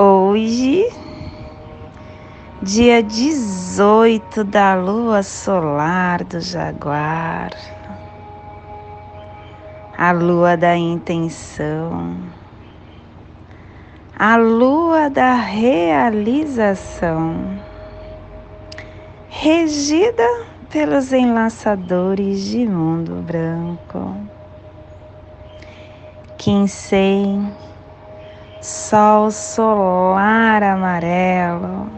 Hoje, dia 18 da lua solar do Jaguar, a lua da intenção, a lua da realização, regida pelos enlaçadores de mundo branco. Quincei sol solar amarelo,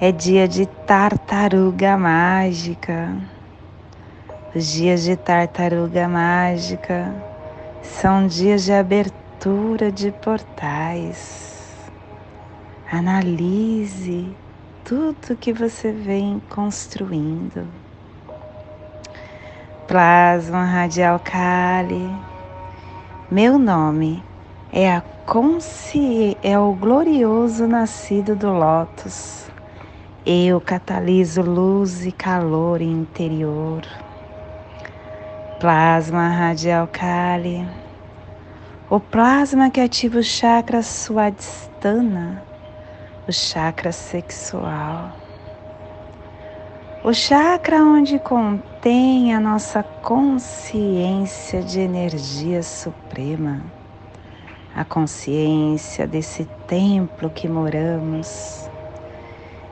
é dia de tartaruga mágica. Os dias de tartaruga mágica são dias de abertura de portais. Analise tudo que você vem construindo. Plasma radial Kali. Meu nome é a consci... é o glorioso nascido do lótus. Eu cataliso luz e calor interior. Plasma radial Kali. O plasma que ativa o chakra suadistana, o chakra sexual. O chakra onde contém a nossa consciência de energia suprema a consciência desse templo que moramos.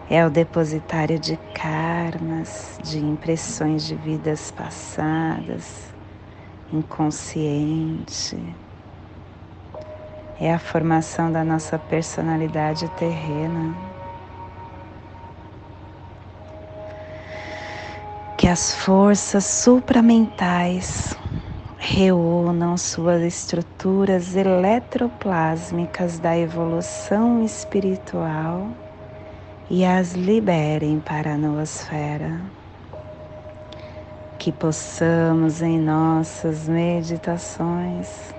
É o depositário de karmas, de impressões de vidas passadas, inconsciente. É a formação da nossa personalidade terrena. Que as forças supramentais reúnam suas estruturas eletroplásmicas da evolução espiritual e as liberem para a noosfera. Que possamos em nossas meditações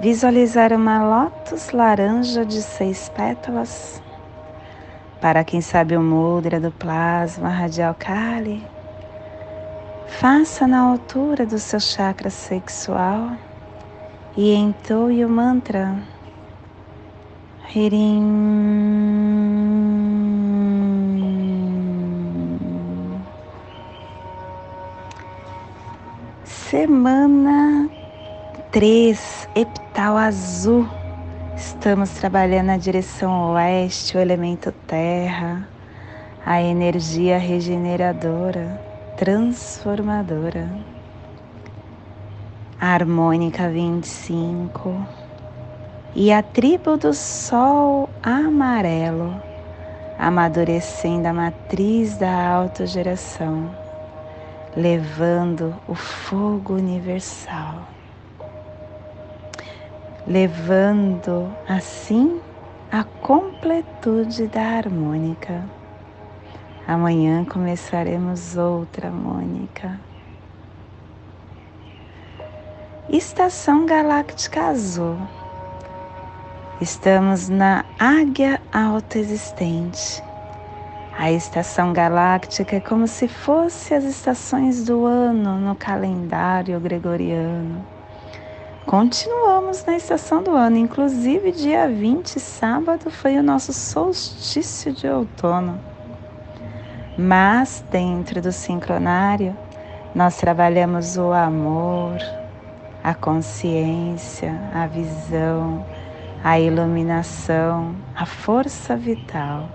visualizar uma lótus laranja de seis pétalas. Para quem sabe o mudra do plasma radial Kali, Faça na altura do seu chakra sexual e entoie o mantra Hirim. Semana 3, epital azul. Estamos trabalhando na direção oeste, o elemento terra, a energia regeneradora transformadora. harmônica 25 e a tribo do sol amarelo, amadurecendo a matriz da autogeração, levando o fogo universal, levando assim a completude da harmônica Amanhã começaremos outra, Mônica. Estação Galáctica Azul. Estamos na Águia Autoexistente. A estação galáctica é como se fosse as estações do ano no calendário gregoriano. Continuamos na estação do ano, inclusive dia 20, sábado, foi o nosso solstício de outono. Mas dentro do sincronário, nós trabalhamos o amor, a consciência, a visão, a iluminação, a força vital.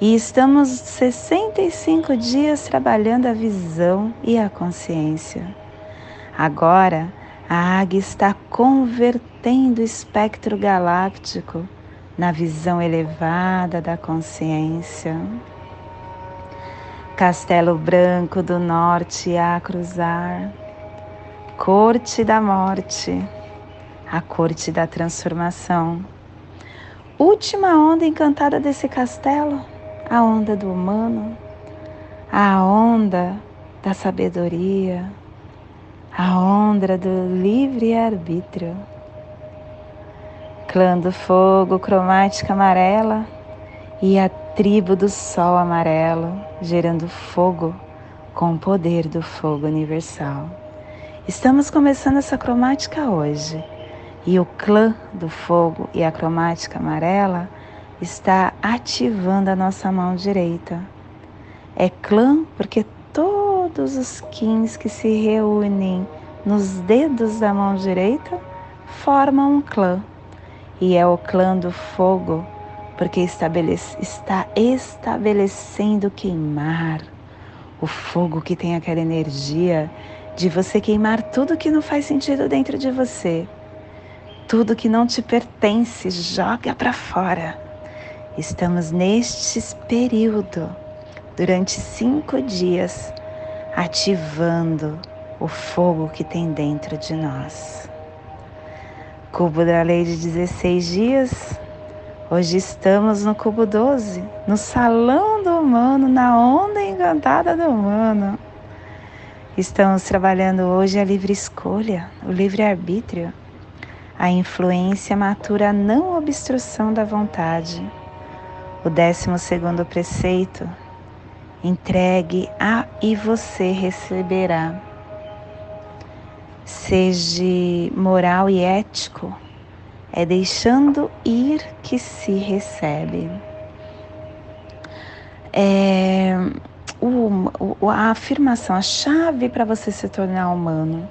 E estamos 65 dias trabalhando a visão e a consciência. Agora, a águia está convertendo o espectro galáctico na visão elevada da consciência. Castelo Branco do Norte a cruzar, Corte da Morte, a Corte da Transformação, última onda encantada desse castelo, a onda do humano, a onda da sabedoria, a onda do livre arbítrio. Clã do fogo, cromática amarela e a tribo do sol amarelo, gerando fogo com o poder do fogo universal. Estamos começando essa cromática hoje e o clã do fogo e a cromática amarela está ativando a nossa mão direita. É clã porque todos os quins que se reúnem nos dedos da mão direita formam um clã. E é o clã do fogo porque está estabelecendo queimar o fogo que tem aquela energia de você queimar tudo que não faz sentido dentro de você tudo que não te pertence, joga para fora. Estamos neste período, durante cinco dias, ativando o fogo que tem dentro de nós. Cubo da lei de 16 dias. Hoje estamos no cubo 12, no salão do humano, na onda encantada do humano. Estamos trabalhando hoje a livre escolha, o livre arbítrio a influência matura a não obstrução da vontade. O décimo segundo preceito, entregue a e você receberá. Seja moral e ético, é deixando ir que se recebe. É, o, a afirmação, a chave para você se tornar humano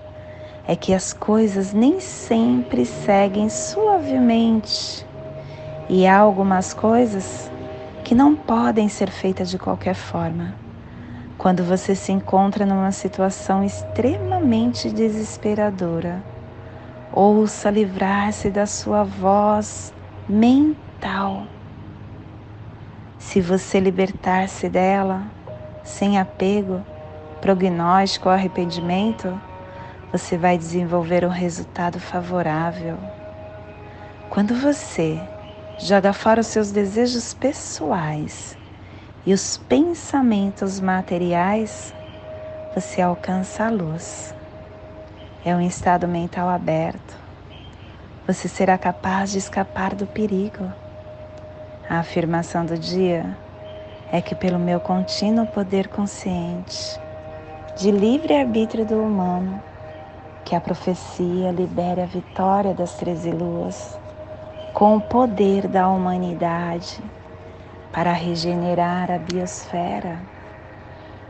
é que as coisas nem sempre seguem suavemente e há algumas coisas que não podem ser feitas de qualquer forma. Quando você se encontra numa situação extremamente desesperadora, ouça livrar-se da sua voz mental. Se você libertar-se dela, sem apego, prognóstico ou arrependimento, você vai desenvolver um resultado favorável. Quando você joga fora os seus desejos pessoais e os pensamentos materiais, você alcança a luz. É um estado mental aberto. Você será capaz de escapar do perigo. A afirmação do dia é que, pelo meu contínuo poder consciente, de livre arbítrio do humano, que a profecia libere a vitória das treze luas com o poder da humanidade para regenerar a biosfera,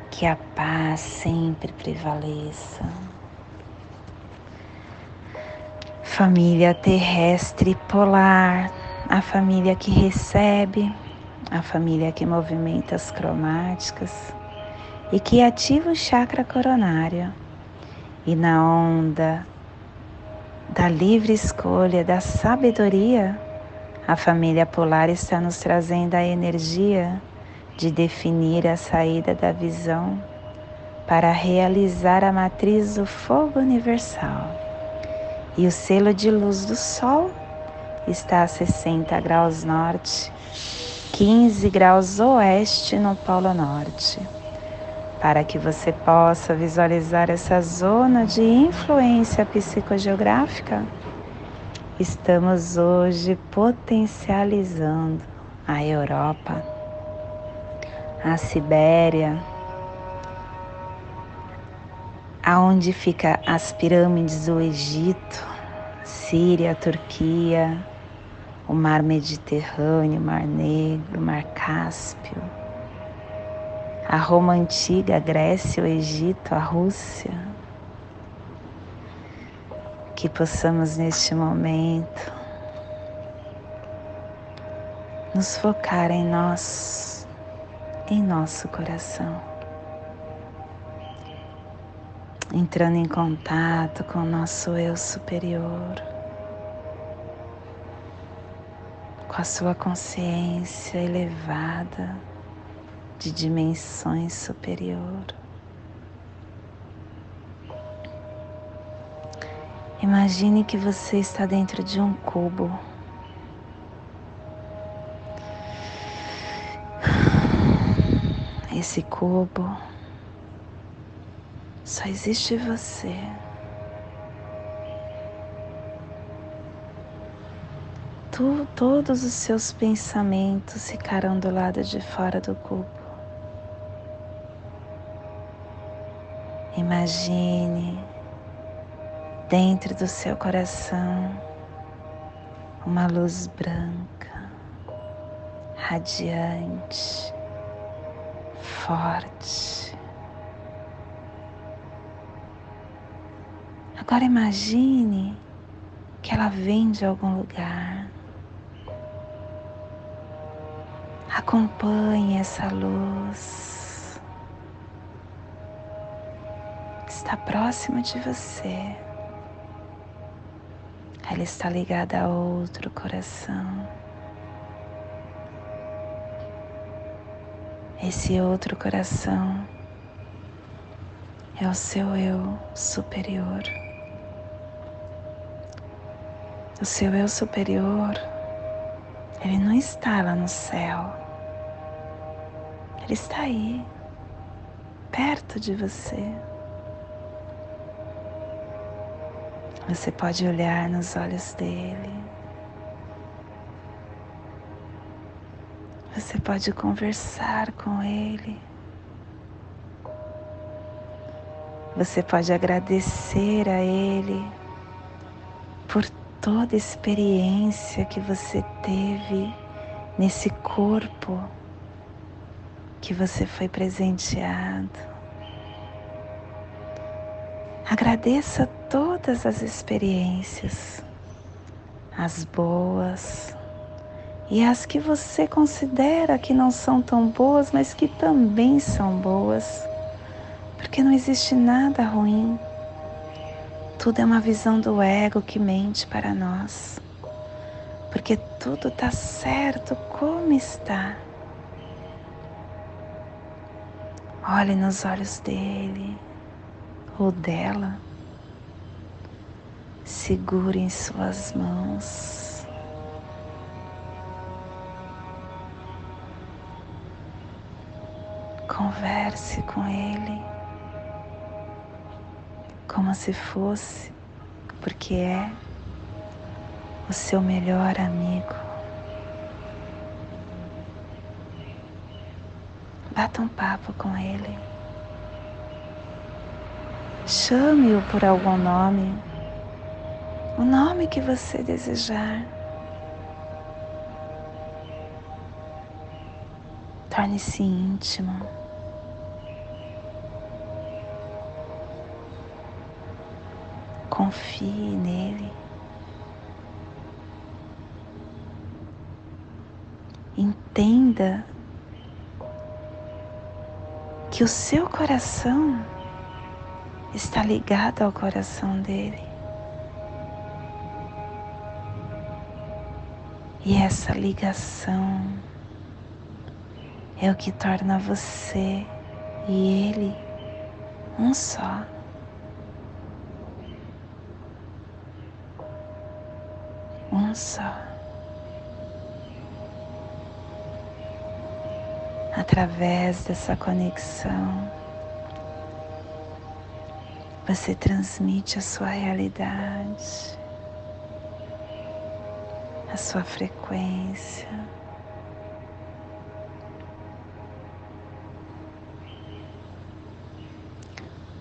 que a paz sempre prevaleça. Família terrestre polar, a família que recebe, a família que movimenta as cromáticas e que ativa o chakra coronário e na onda da livre escolha, da sabedoria, a família polar está nos trazendo a energia de definir a saída da visão para realizar a matriz do fogo universal. E o selo de luz do Sol está a 60 graus norte, 15 graus oeste no Polo Norte. Para que você possa visualizar essa zona de influência psicogeográfica, estamos hoje potencializando a Europa, a Sibéria, aonde fica as pirâmides do Egito, Síria, Turquia, o Mar Mediterrâneo, o Mar Negro, o Mar Cáspio a Roma antiga, a Grécia, o Egito, a Rússia. Que possamos neste momento nos focar em nós, em nosso coração, entrando em contato com o nosso eu superior, com a sua consciência elevada de dimensões superior. Imagine que você está dentro de um cubo. Esse cubo só existe você. Tu, todos os seus pensamentos ficarão do lado de fora do cubo. Imagine dentro do seu coração uma luz branca, radiante, forte. Agora imagine que ela vem de algum lugar. Acompanhe essa luz. Está próxima de você. Ela está ligada a outro coração. Esse outro coração é o seu eu superior. O seu eu superior, ele não está lá no céu. Ele está aí, perto de você. Você pode olhar nos olhos dele. Você pode conversar com ele. Você pode agradecer a ele por toda experiência que você teve nesse corpo que você foi presenteado. Agradeça todas as experiências, as boas e as que você considera que não são tão boas, mas que também são boas, porque não existe nada ruim. Tudo é uma visão do ego que mente para nós, porque tudo está certo como está. Olhe nos olhos dele ou dela. Segure em suas mãos. Converse com ele como se fosse, porque é o seu melhor amigo. Bata um papo com ele. Chame-o por algum nome, o nome que você desejar. Torne-se íntimo. Confie nele. Entenda que o seu coração está ligado ao coração dele. E essa ligação é o que torna você e ele um só. Só. através dessa conexão, você transmite a sua realidade, a sua frequência.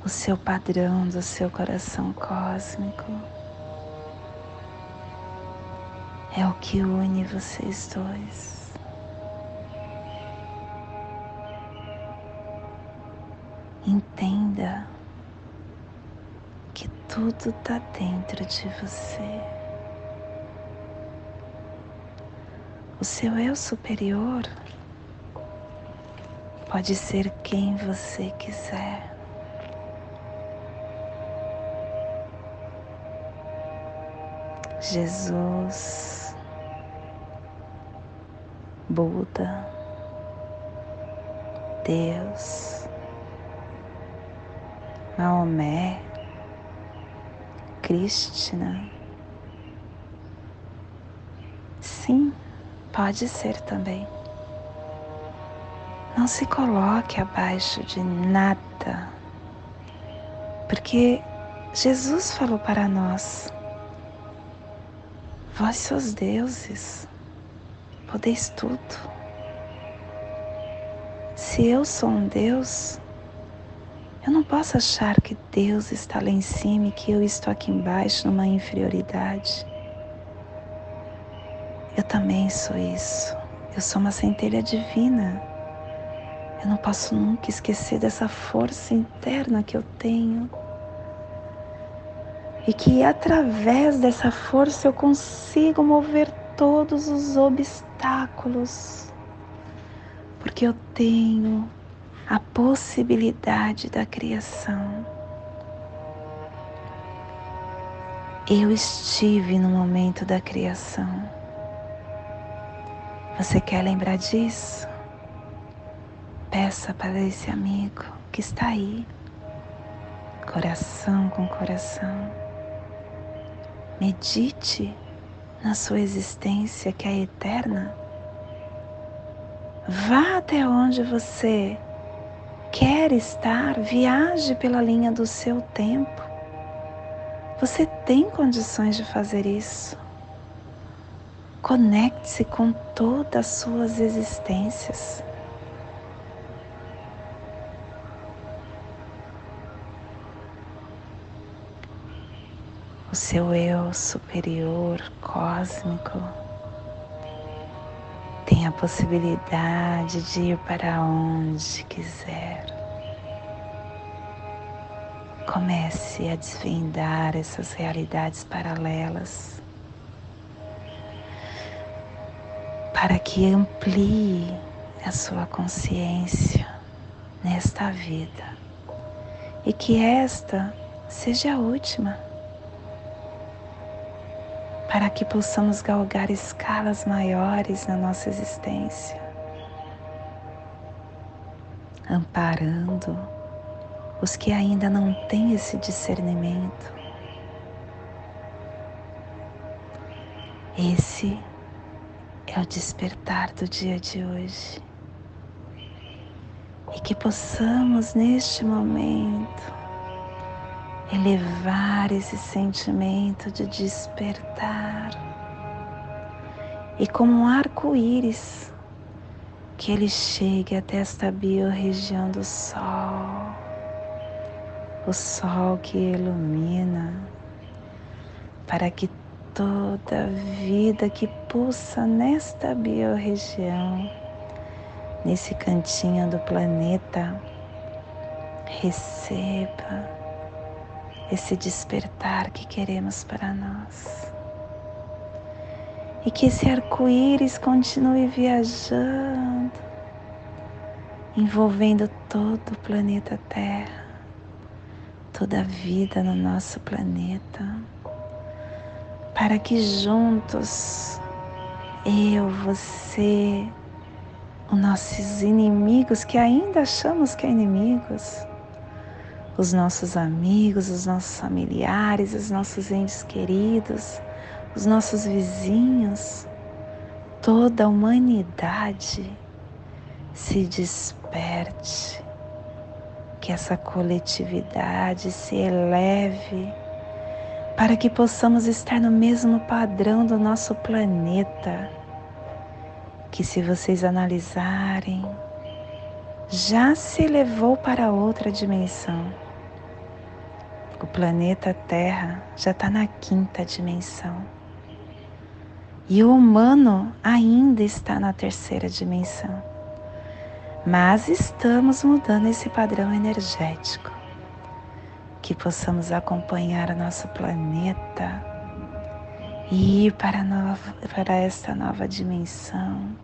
O seu padrão do seu coração cósmico é o que une vocês dois. Entenda que tudo está dentro de você. O seu eu superior pode ser quem você quiser. Jesus, Buda, Deus, Maomé, Krishna. Sim, pode ser também. Não se coloque abaixo de nada, porque Jesus falou para nós: Vós sois deuses, podeis tudo. Se eu sou um Deus, eu não posso achar que Deus está lá em cima e que eu estou aqui embaixo numa inferioridade. Eu também sou isso. Eu sou uma centelha divina. Eu não posso nunca esquecer dessa força interna que eu tenho. E que através dessa força eu consigo mover todos os obstáculos. Porque eu tenho a possibilidade da criação. Eu estive no momento da criação. Você quer lembrar disso? Peça para esse amigo que está aí, coração com coração. Medite na sua existência que é eterna. Vá até onde você quer estar, viaje pela linha do seu tempo. Você tem condições de fazer isso. Conecte-se com todas as suas existências. O seu eu superior cósmico tem a possibilidade de ir para onde quiser. Comece a desvendar essas realidades paralelas para que amplie a sua consciência nesta vida e que esta seja a última para que possamos galgar escalas maiores na nossa existência, amparando os que ainda não têm esse discernimento. Esse é o despertar do dia de hoje. E que possamos neste momento elevar esse sentimento de despertar. E como um arco-íris que ele chegue até esta biorregião do sol, o sol que ilumina, para que toda vida que pulsa nesta biorregião, nesse cantinho do planeta, receba esse despertar que queremos para nós. E que esse arco-íris continue viajando, envolvendo todo o planeta Terra, toda a vida no nosso planeta, para que juntos, eu, você, os nossos inimigos que ainda achamos que é inimigos, os nossos amigos, os nossos familiares, os nossos entes queridos, os nossos vizinhos, toda a humanidade se desperte, que essa coletividade se eleve para que possamos estar no mesmo padrão do nosso planeta, que se vocês analisarem, já se elevou para outra dimensão o planeta Terra já está na quinta dimensão. E o humano ainda está na terceira dimensão. Mas estamos mudando esse padrão energético. Que possamos acompanhar o nosso planeta e ir para, nova, para esta nova dimensão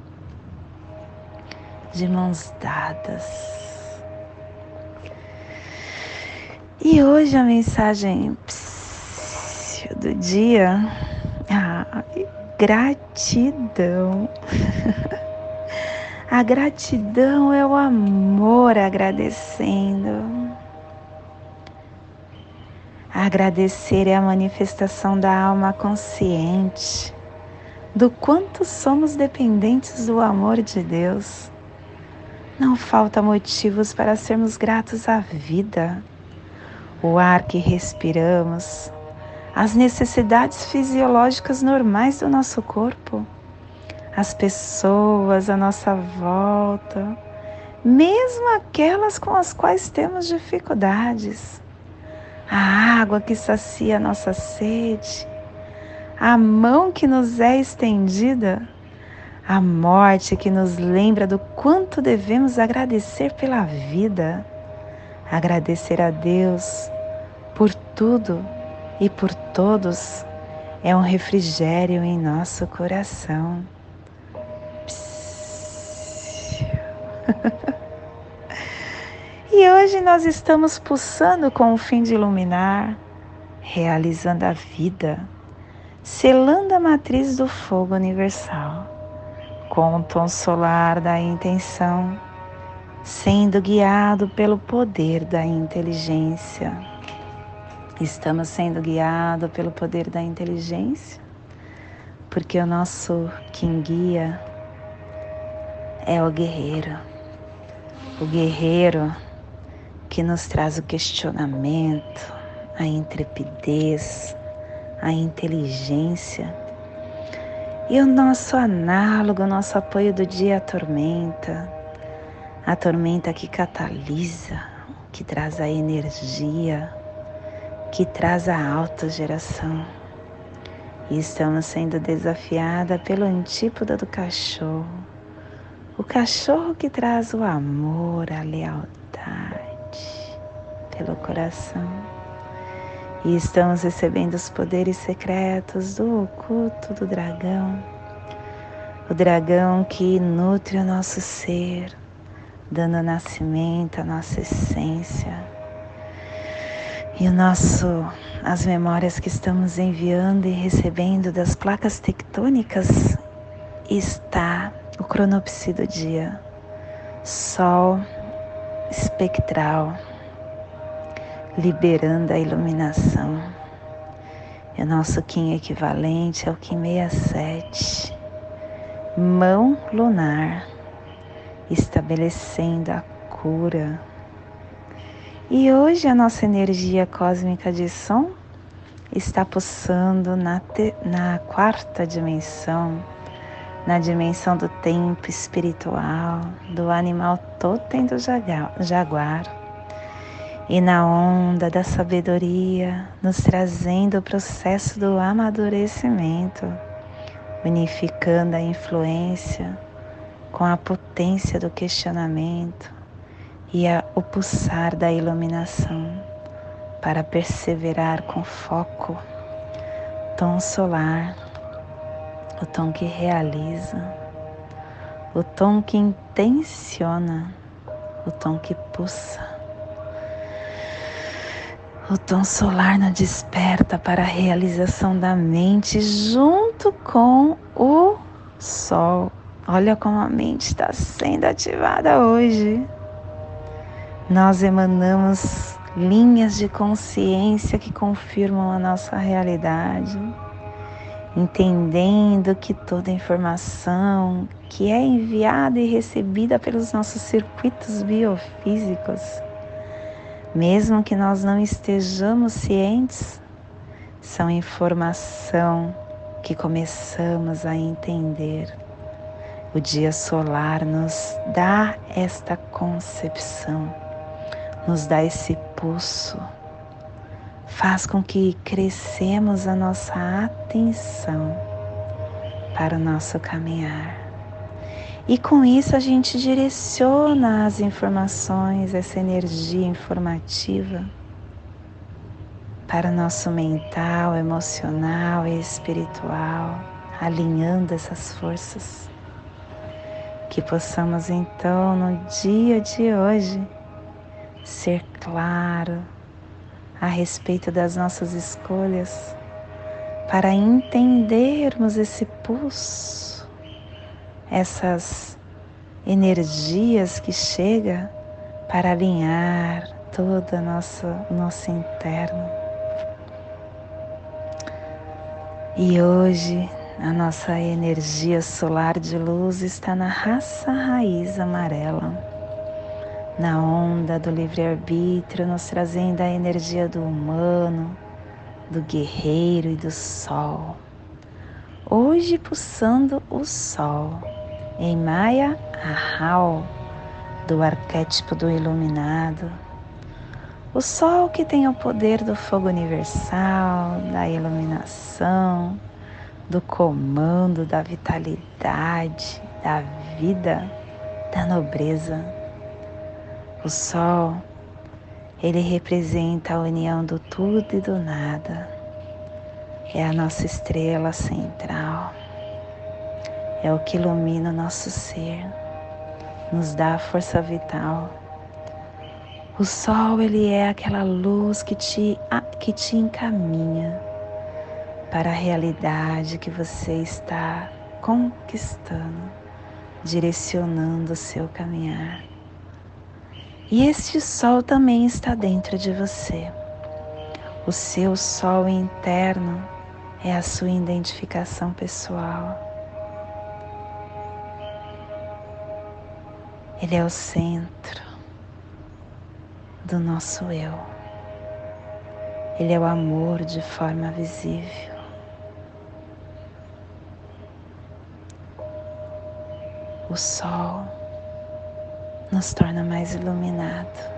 de mãos dadas E hoje a mensagem do dia, ah, gratidão. A gratidão é o amor agradecendo. Agradecer é a manifestação da alma consciente, do quanto somos dependentes do amor de Deus. Não falta motivos para sermos gratos à vida, o ar que respiramos, as necessidades fisiológicas normais do nosso corpo, as pessoas à nossa volta, mesmo aquelas com as quais temos dificuldades, a água que sacia a nossa sede, a mão que nos é estendida a morte que nos lembra do quanto devemos agradecer pela vida, agradecer a Deus por tudo e por todos é um refrigério em nosso coração. e hoje nós estamos pulsando com o fim de iluminar, realizando a vida, selando a matriz do fogo universal com o tom solar da intenção, sendo guiado pelo poder da inteligência. Estamos sendo guiados pelo poder da inteligência, porque o nosso quem guia é o guerreiro. O guerreiro que nos traz o questionamento, a intrepidez, a inteligência e o nosso análogo, o nosso apoio do dia é a tormenta, a tormenta que catalisa, que traz a energia, que traz a alta geração. E estamos sendo desafiada pelo antípoda do cachorro, o cachorro que traz o amor, a lealdade pelo coração e estamos recebendo os poderes secretos do oculto do dragão, o dragão que nutre o nosso ser, dando nascimento à nossa essência. E o nosso, as memórias que estamos enviando e recebendo das placas tectônicas está o cronopsi do dia, Sol espectral liberando a iluminação. E o nosso Kim equivalente é o Kim 67, mão lunar, estabelecendo a cura. E hoje a nossa energia cósmica de som está pulsando na, te, na quarta dimensão, na dimensão do tempo espiritual, do animal totem do jaguar e na onda da sabedoria, nos trazendo o processo do amadurecimento, unificando a influência com a potência do questionamento e a, o pulsar da iluminação para perseverar com foco, tom solar, o tom que realiza, o tom que intenciona, o tom que pulsa o tom solar nos desperta para a realização da mente junto com o sol. Olha como a mente está sendo ativada hoje. Nós emanamos linhas de consciência que confirmam a nossa realidade, entendendo que toda informação que é enviada e recebida pelos nossos circuitos biofísicos mesmo que nós não estejamos cientes, são informação que começamos a entender. O dia solar nos dá esta concepção, nos dá esse pulso, faz com que crescemos a nossa atenção para o nosso caminhar. E com isso a gente direciona as informações, essa energia informativa para nosso mental, emocional e espiritual, alinhando essas forças. Que possamos então no dia de hoje ser claro a respeito das nossas escolhas para entendermos esse pulso essas energias que chega para alinhar todo o nosso, nosso interno. E hoje a nossa energia solar de luz está na raça raiz amarela, na onda do livre-arbítrio, nos trazendo a energia do humano, do guerreiro e do sol. Hoje pulsando o sol em Maya Ahau, do arquétipo do iluminado. O sol que tem o poder do fogo universal, da iluminação, do comando, da vitalidade, da vida, da nobreza. O sol, ele representa a união do tudo e do nada. É a nossa estrela central. É o que ilumina o nosso ser, nos dá força vital. O sol, ele é aquela luz que te, que te encaminha para a realidade que você está conquistando, direcionando o seu caminhar. E este sol também está dentro de você. O seu sol interno é a sua identificação pessoal. Ele é o centro do nosso eu. Ele é o amor de forma visível. O sol nos torna mais iluminado.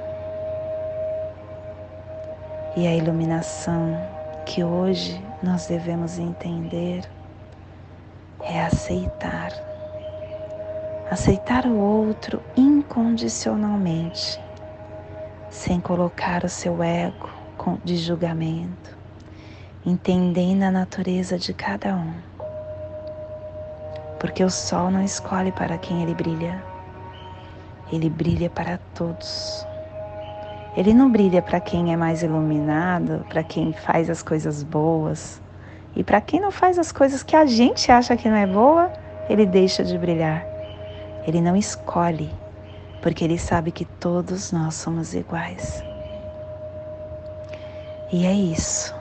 E a iluminação que hoje nós devemos entender é aceitar. Aceitar o outro incondicionalmente, sem colocar o seu ego de julgamento, entendendo a natureza de cada um. Porque o sol não escolhe para quem ele brilha, ele brilha para todos. Ele não brilha para quem é mais iluminado, para quem faz as coisas boas. E para quem não faz as coisas que a gente acha que não é boa, ele deixa de brilhar. Ele não escolhe, porque ele sabe que todos nós somos iguais. E é isso.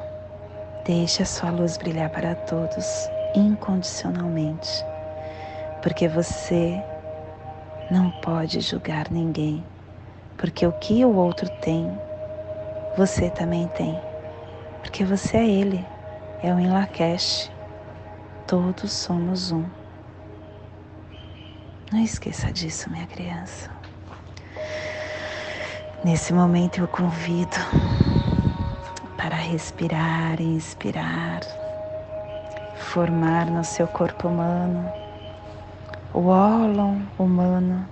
Deixe a sua luz brilhar para todos, incondicionalmente, porque você não pode julgar ninguém porque o que o outro tem, você também tem. Porque você é ele, é o Inlakesh. Todos somos um. Não esqueça disso, minha criança. Nesse momento eu convido para respirar e inspirar, formar no seu corpo humano o ólon humano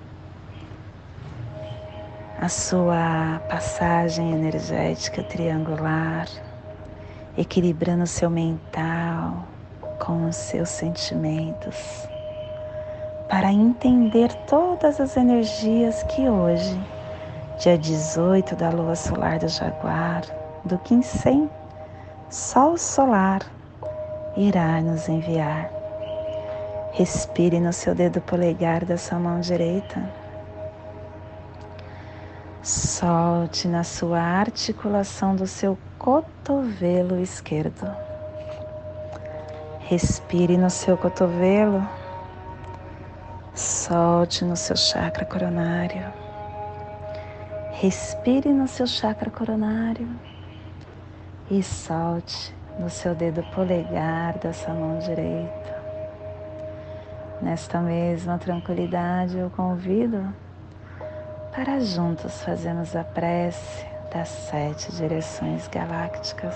a sua passagem energética triangular, equilibrando o seu mental com os seus sentimentos, para entender todas as energias que hoje, dia 18 da lua solar do Jaguar, do Quincem, Sol solar, irá nos enviar. Respire no seu dedo polegar da sua mão direita Solte na sua articulação do seu cotovelo esquerdo. Respire no seu cotovelo. Solte no seu chakra coronário. Respire no seu chakra coronário e solte no seu dedo polegar da sua mão direita. Nesta mesma tranquilidade, eu convido para juntos fazermos a prece das sete direções galácticas.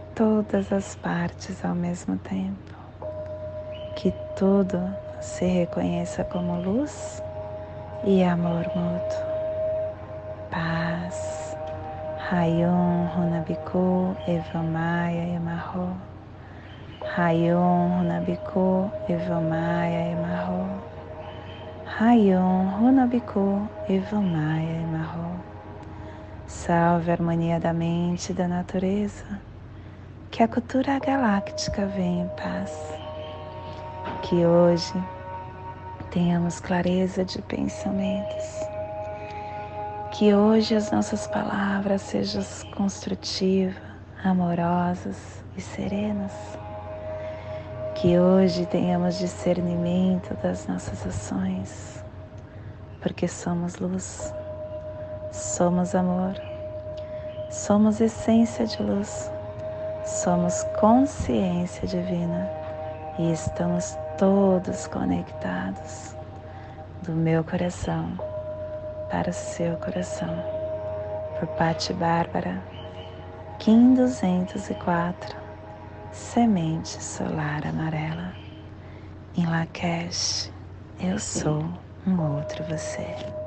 todas as partes ao mesmo tempo, que tudo se reconheça como luz e amor mútuo. Paz. Rayon Runabiku Evamaya Emarro. Rayon Runabiku Evamaya Emarro. Rayon Runabiku Evamaya Emarro. Salve a harmonia da mente e da natureza. Que a cultura galáctica venha em paz. Que hoje tenhamos clareza de pensamentos. Que hoje as nossas palavras sejam construtivas, amorosas e serenas. Que hoje tenhamos discernimento das nossas ações, porque somos luz, somos amor, somos essência de luz, somos consciência divina e estamos todos conectados do meu coração para o seu coração. Por Patti Bárbara, Kim 204 semente solar amarela. Em Lakesh, eu sou um outro você.